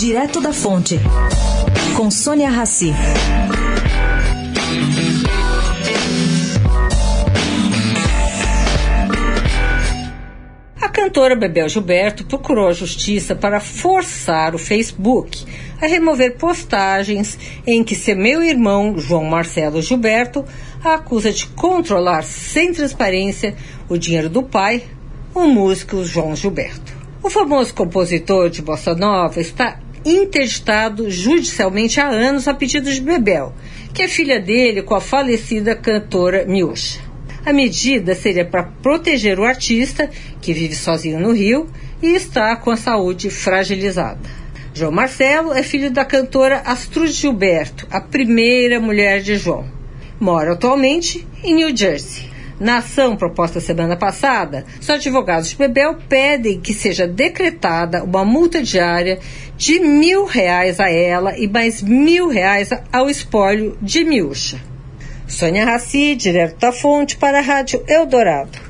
Direto da Fonte, com Sônia Rassi. A cantora Bebel Gilberto procurou a justiça para forçar o Facebook a remover postagens em que seu meu irmão João Marcelo Gilberto a acusa de controlar sem transparência o dinheiro do pai, o músico João Gilberto. O famoso compositor de bossa nova está interditado judicialmente há anos a pedido de Bebel, que é filha dele com a falecida cantora Miúcha. A medida seria para proteger o artista, que vive sozinho no Rio e está com a saúde fragilizada. João Marcelo é filho da cantora Astrud Gilberto, a primeira mulher de João. Mora atualmente em New Jersey. Na ação proposta semana passada, os advogados de Bebel pedem que seja decretada uma multa diária de mil reais a ela e mais mil reais ao espólio de Miúcha. Sônia Raci, direto da fonte para a Rádio Eldorado.